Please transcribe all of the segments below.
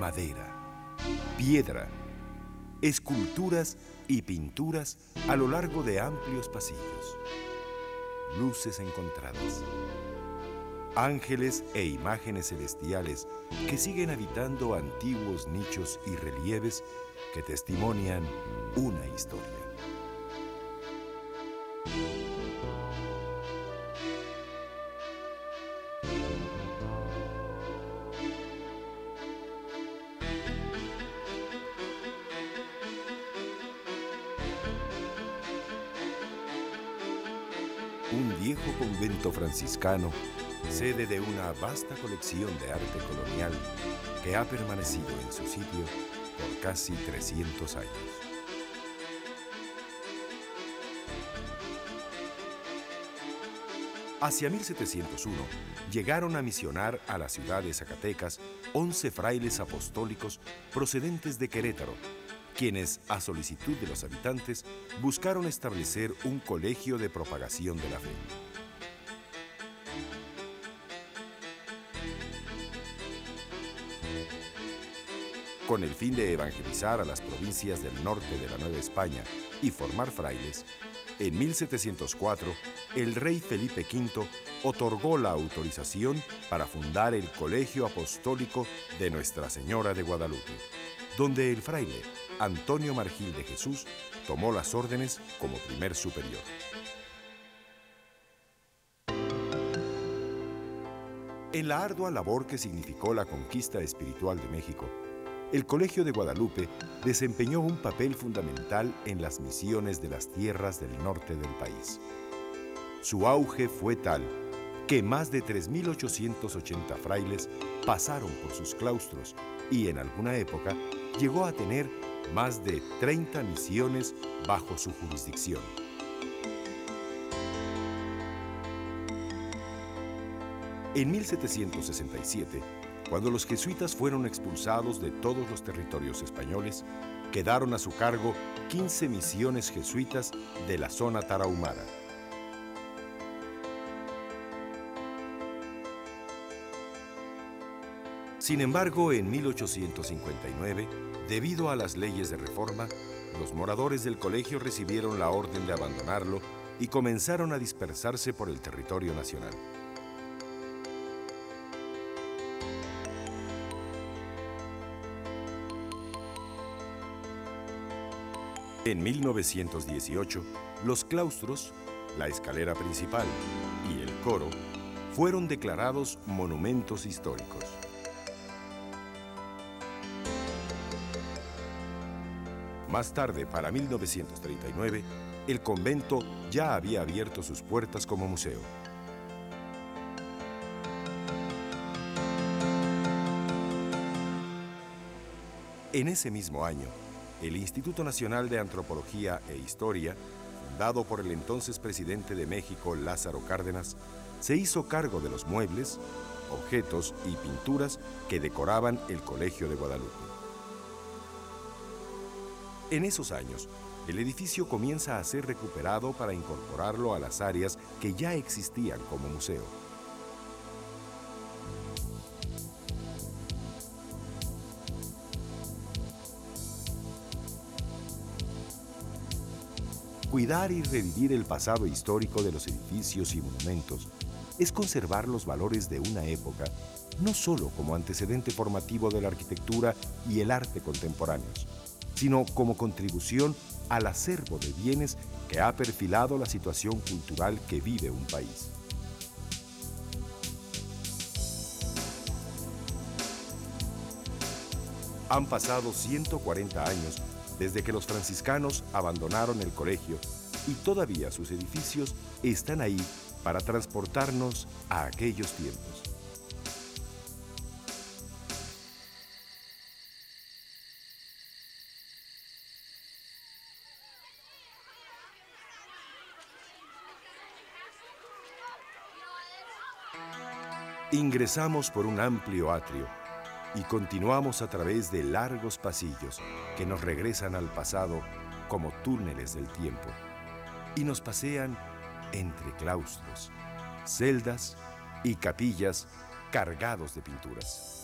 madera, piedra, esculturas y pinturas a lo largo de amplios pasillos, luces encontradas, ángeles e imágenes celestiales que siguen habitando antiguos nichos y relieves que testimonian una historia. Viejo convento franciscano, sede de una vasta colección de arte colonial que ha permanecido en su sitio por casi 300 años. Hacia 1701 llegaron a misionar a la ciudad de Zacatecas 11 frailes apostólicos procedentes de Querétaro, quienes, a solicitud de los habitantes, buscaron establecer un colegio de propagación de la fe. Con el fin de evangelizar a las provincias del norte de la Nueva España y formar frailes, en 1704 el rey Felipe V otorgó la autorización para fundar el Colegio Apostólico de Nuestra Señora de Guadalupe, donde el fraile Antonio Margil de Jesús tomó las órdenes como primer superior. En la ardua labor que significó la conquista espiritual de México, el Colegio de Guadalupe desempeñó un papel fundamental en las misiones de las tierras del norte del país. Su auge fue tal que más de 3.880 frailes pasaron por sus claustros y en alguna época llegó a tener más de 30 misiones bajo su jurisdicción. En 1767, cuando los jesuitas fueron expulsados de todos los territorios españoles, quedaron a su cargo 15 misiones jesuitas de la zona tarahumara. Sin embargo, en 1859, debido a las leyes de reforma, los moradores del colegio recibieron la orden de abandonarlo y comenzaron a dispersarse por el territorio nacional. En 1918, los claustros, la escalera principal y el coro fueron declarados monumentos históricos. Más tarde, para 1939, el convento ya había abierto sus puertas como museo. En ese mismo año, el Instituto Nacional de Antropología e Historia, fundado por el entonces presidente de México, Lázaro Cárdenas, se hizo cargo de los muebles, objetos y pinturas que decoraban el Colegio de Guadalupe. En esos años, el edificio comienza a ser recuperado para incorporarlo a las áreas que ya existían como museo. Cuidar y revivir el pasado histórico de los edificios y monumentos es conservar los valores de una época, no solo como antecedente formativo de la arquitectura y el arte contemporáneos, sino como contribución al acervo de bienes que ha perfilado la situación cultural que vive un país. Han pasado 140 años desde que los franciscanos abandonaron el colegio y todavía sus edificios están ahí para transportarnos a aquellos tiempos. Ingresamos por un amplio atrio y continuamos a través de largos pasillos que nos regresan al pasado como túneles del tiempo y nos pasean entre claustros, celdas y capillas cargados de pinturas.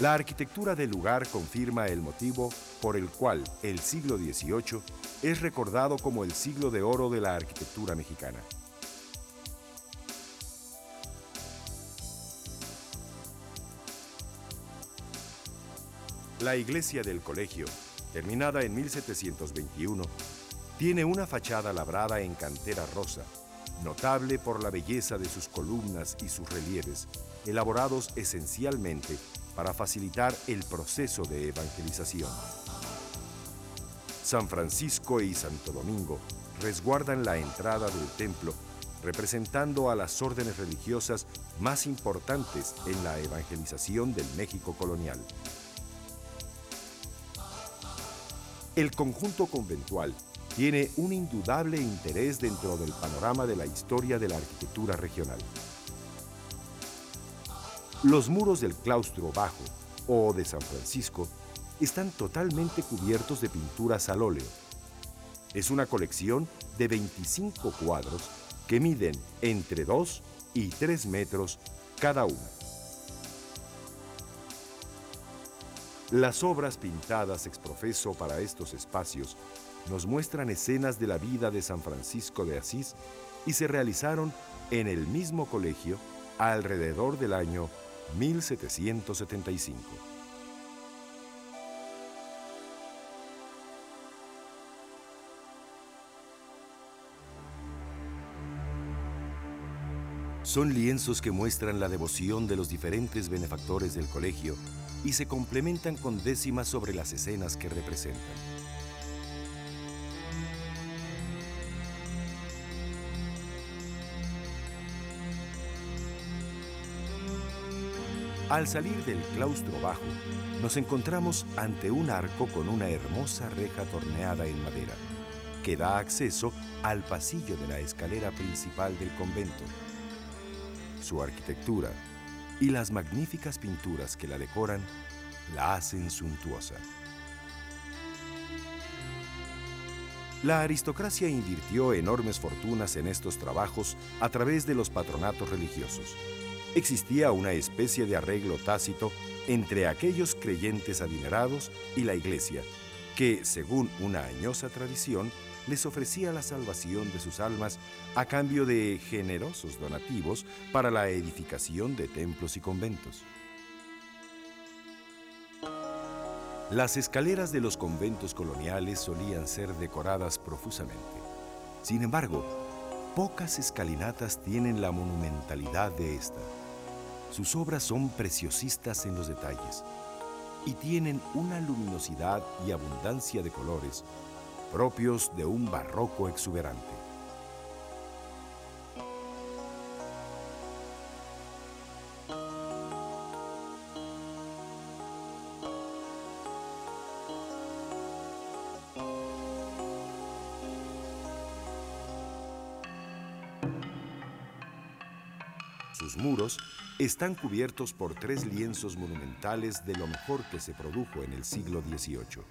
La arquitectura del lugar confirma el motivo por el cual el siglo XVIII es recordado como el siglo de oro de la arquitectura mexicana. La iglesia del colegio, terminada en 1721, tiene una fachada labrada en cantera rosa, notable por la belleza de sus columnas y sus relieves, elaborados esencialmente para facilitar el proceso de evangelización. San Francisco y Santo Domingo resguardan la entrada del templo, representando a las órdenes religiosas más importantes en la evangelización del México colonial. El conjunto conventual tiene un indudable interés dentro del panorama de la historia de la arquitectura regional. Los muros del claustro bajo o de San Francisco están totalmente cubiertos de pinturas al óleo. Es una colección de 25 cuadros que miden entre 2 y 3 metros cada uno. Las obras pintadas exprofeso para estos espacios nos muestran escenas de la vida de San Francisco de Asís y se realizaron en el mismo colegio alrededor del año 1775. Son lienzos que muestran la devoción de los diferentes benefactores del colegio y se complementan con décimas sobre las escenas que representan. Al salir del claustro bajo, nos encontramos ante un arco con una hermosa reja torneada en madera, que da acceso al pasillo de la escalera principal del convento. Su arquitectura y las magníficas pinturas que la decoran la hacen suntuosa. La aristocracia invirtió enormes fortunas en estos trabajos a través de los patronatos religiosos existía una especie de arreglo tácito entre aquellos creyentes adinerados y la Iglesia, que, según una añosa tradición, les ofrecía la salvación de sus almas a cambio de generosos donativos para la edificación de templos y conventos. Las escaleras de los conventos coloniales solían ser decoradas profusamente. Sin embargo, pocas escalinatas tienen la monumentalidad de esta. Sus obras son preciosistas en los detalles y tienen una luminosidad y abundancia de colores propios de un barroco exuberante. Sus muros están cubiertos por tres lienzos monumentales de lo mejor que se produjo en el siglo XVIII.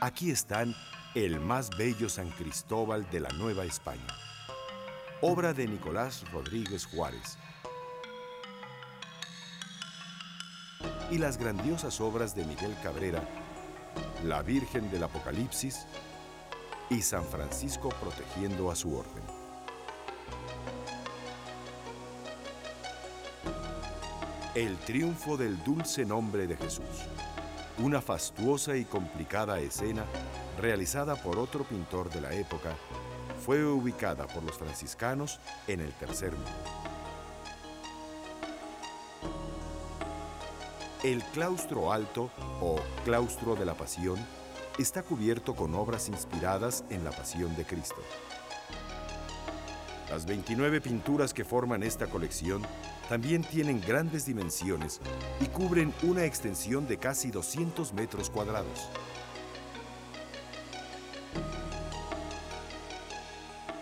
Aquí están el más bello San Cristóbal de la Nueva España, obra de Nicolás Rodríguez Juárez, y las grandiosas obras de Miguel Cabrera, La Virgen del Apocalipsis y San Francisco protegiendo a su orden. El triunfo del dulce nombre de Jesús. Una fastuosa y complicada escena realizada por otro pintor de la época fue ubicada por los franciscanos en el tercer mundo. El claustro alto o claustro de la pasión está cubierto con obras inspiradas en la pasión de Cristo. Las 29 pinturas que forman esta colección también tienen grandes dimensiones y cubren una extensión de casi 200 metros cuadrados.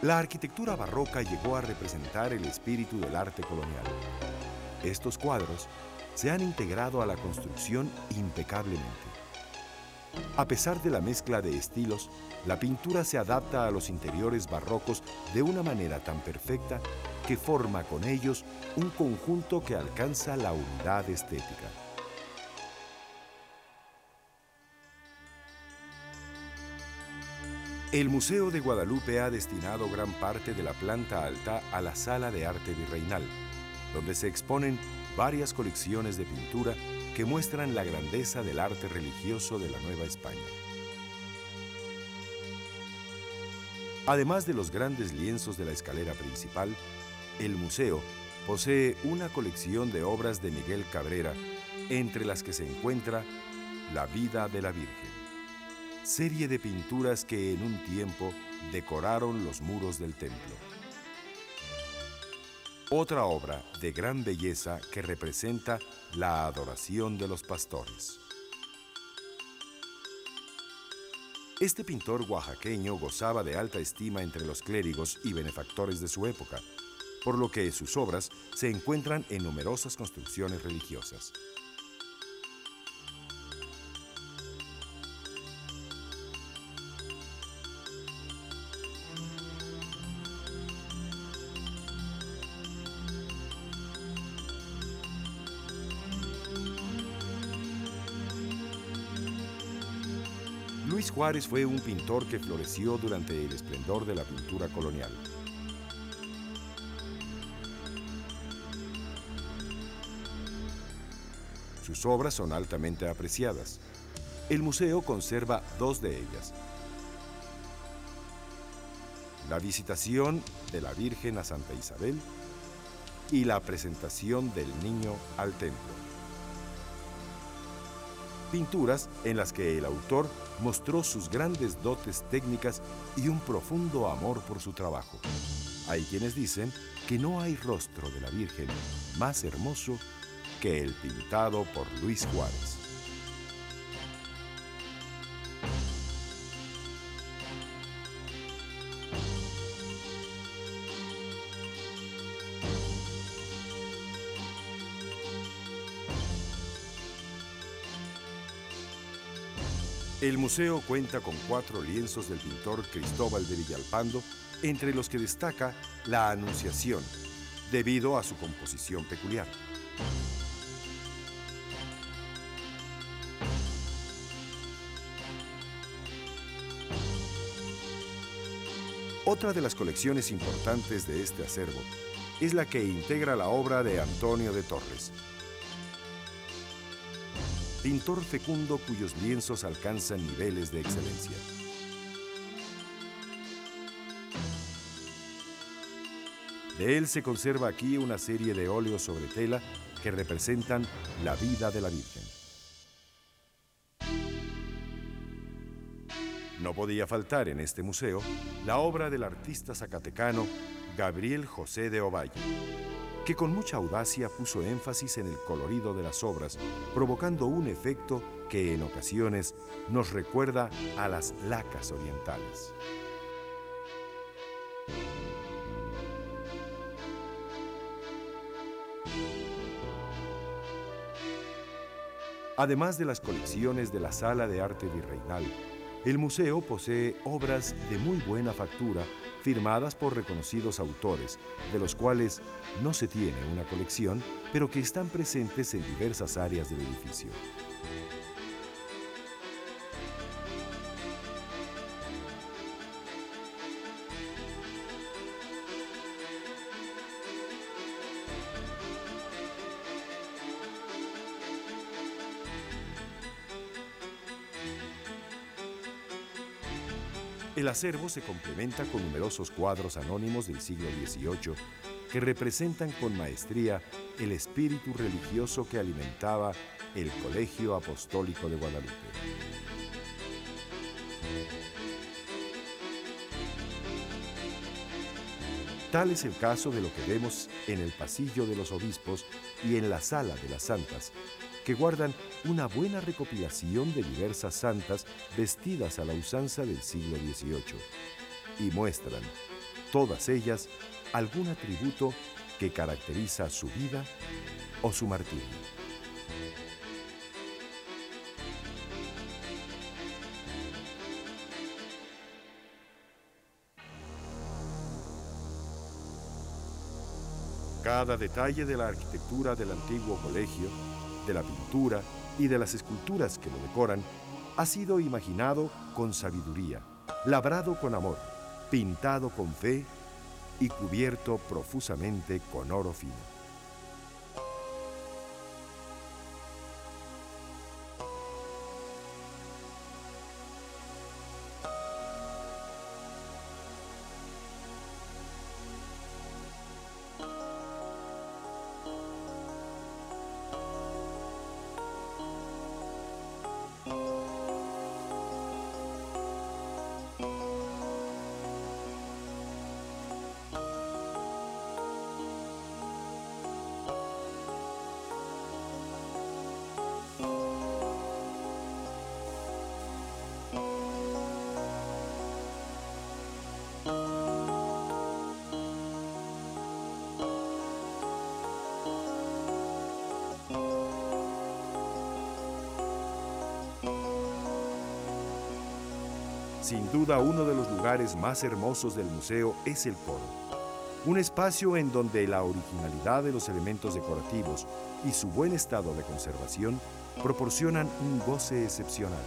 La arquitectura barroca llegó a representar el espíritu del arte colonial. Estos cuadros se han integrado a la construcción impecablemente. A pesar de la mezcla de estilos, la pintura se adapta a los interiores barrocos de una manera tan perfecta que forma con ellos un conjunto que alcanza la unidad estética. El Museo de Guadalupe ha destinado gran parte de la planta alta a la Sala de Arte Virreinal, donde se exponen varias colecciones de pintura que muestran la grandeza del arte religioso de la Nueva España. Además de los grandes lienzos de la escalera principal, el museo posee una colección de obras de Miguel Cabrera, entre las que se encuentra La vida de la Virgen, serie de pinturas que en un tiempo decoraron los muros del templo. Otra obra de gran belleza que representa la adoración de los pastores. Este pintor oaxaqueño gozaba de alta estima entre los clérigos y benefactores de su época, por lo que sus obras se encuentran en numerosas construcciones religiosas. Juárez fue un pintor que floreció durante el esplendor de la pintura colonial. Sus obras son altamente apreciadas. El museo conserva dos de ellas. La visitación de la Virgen a Santa Isabel y la presentación del niño al templo pinturas en las que el autor mostró sus grandes dotes técnicas y un profundo amor por su trabajo. Hay quienes dicen que no hay rostro de la Virgen más hermoso que el pintado por Luis Juárez. El museo cuenta con cuatro lienzos del pintor Cristóbal de Villalpando, entre los que destaca la Anunciación, debido a su composición peculiar. Otra de las colecciones importantes de este acervo es la que integra la obra de Antonio de Torres, pintor fecundo cuyos lienzos alcanzan niveles de excelencia. De él se conserva aquí una serie de óleos sobre tela que representan la vida de la Virgen. No podía faltar en este museo la obra del artista zacatecano Gabriel José de Ovalle, que con mucha audacia puso énfasis en el colorido de las obras, provocando un efecto que en ocasiones nos recuerda a las lacas orientales. Además de las colecciones de la Sala de Arte Virreinal, el museo posee obras de muy buena factura firmadas por reconocidos autores, de los cuales no se tiene una colección, pero que están presentes en diversas áreas del edificio. El acervo se complementa con numerosos cuadros anónimos del siglo XVIII que representan con maestría el espíritu religioso que alimentaba el Colegio Apostólico de Guadalupe. Tal es el caso de lo que vemos en el pasillo de los obispos y en la sala de las santas, que guardan una buena recopilación de diversas santas vestidas a la usanza del siglo XVIII y muestran, todas ellas, algún atributo que caracteriza su vida o su martirio. Cada detalle de la arquitectura del antiguo colegio de la pintura y de las esculturas que lo decoran ha sido imaginado con sabiduría, labrado con amor, pintado con fe y cubierto profusamente con oro fino. Sin duda uno de los lugares más hermosos del museo es el coro, un espacio en donde la originalidad de los elementos decorativos y su buen estado de conservación proporcionan un goce excepcional.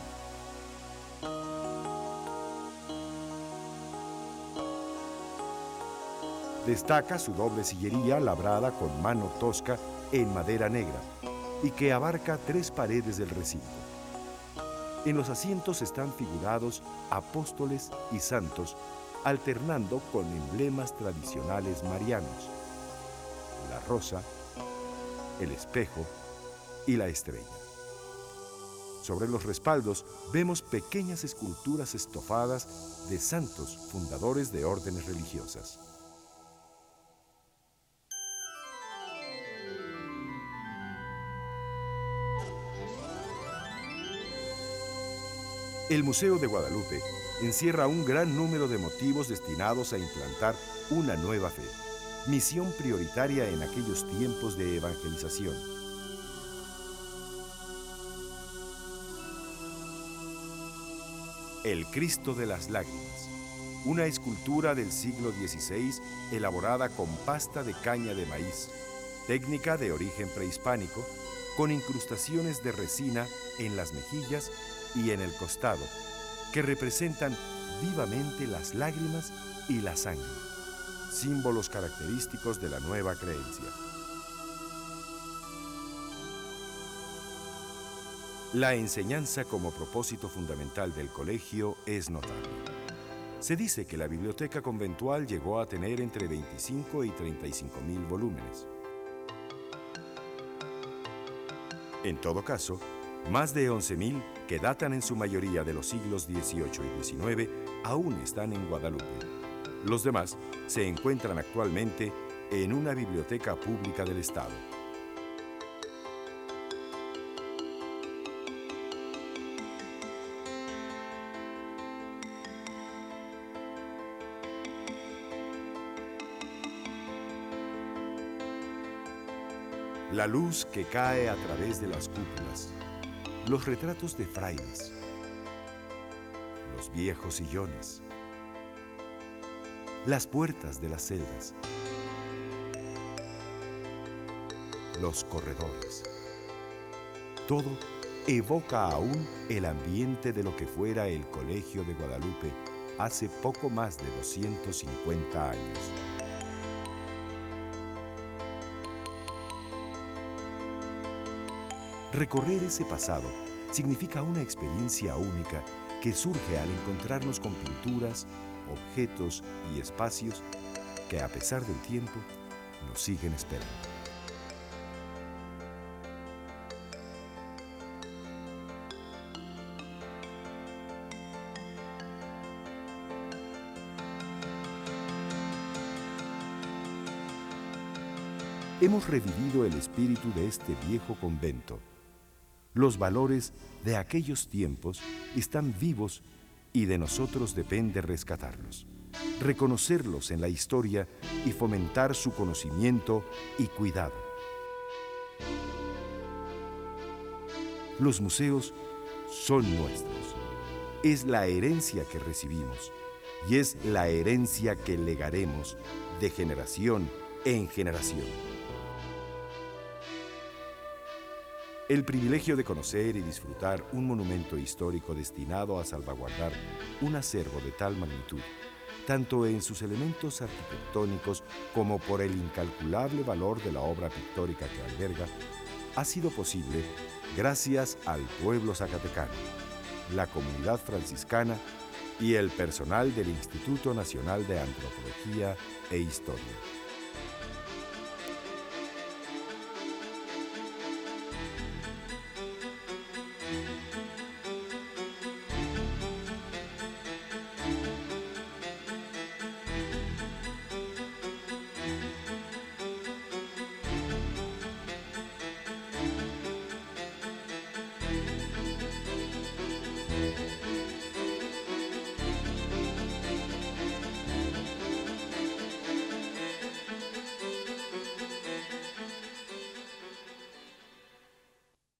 Destaca su doble sillería labrada con mano tosca en madera negra y que abarca tres paredes del recinto. En los asientos están figurados apóstoles y santos, alternando con emblemas tradicionales marianos, la rosa, el espejo y la estrella. Sobre los respaldos vemos pequeñas esculturas estofadas de santos fundadores de órdenes religiosas. El Museo de Guadalupe encierra un gran número de motivos destinados a implantar una nueva fe, misión prioritaria en aquellos tiempos de evangelización. El Cristo de las Lágrimas, una escultura del siglo XVI elaborada con pasta de caña de maíz, técnica de origen prehispánico, con incrustaciones de resina en las mejillas y en el costado, que representan vivamente las lágrimas y la sangre, símbolos característicos de la nueva creencia. La enseñanza como propósito fundamental del colegio es notable. Se dice que la biblioteca conventual llegó a tener entre 25 y 35 mil volúmenes. En todo caso, más de 11.000, que datan en su mayoría de los siglos XVIII y XIX, aún están en Guadalupe. Los demás se encuentran actualmente en una biblioteca pública del Estado. La luz que cae a través de las cúpulas los retratos de frailes, los viejos sillones, las puertas de las celdas, los corredores. Todo evoca aún el ambiente de lo que fuera el Colegio de Guadalupe hace poco más de 250 años. Recorrer ese pasado significa una experiencia única que surge al encontrarnos con pinturas, objetos y espacios que a pesar del tiempo nos siguen esperando. Hemos revivido el espíritu de este viejo convento los valores de aquellos tiempos están vivos y de nosotros depende rescatarlos, reconocerlos en la historia y fomentar su conocimiento y cuidado. Los museos son nuestros. Es la herencia que recibimos y es la herencia que legaremos de generación en generación. El privilegio de conocer y disfrutar un monumento histórico destinado a salvaguardar un acervo de tal magnitud, tanto en sus elementos arquitectónicos como por el incalculable valor de la obra pictórica que alberga, ha sido posible gracias al pueblo zacatecano, la comunidad franciscana y el personal del Instituto Nacional de Antropología e Historia.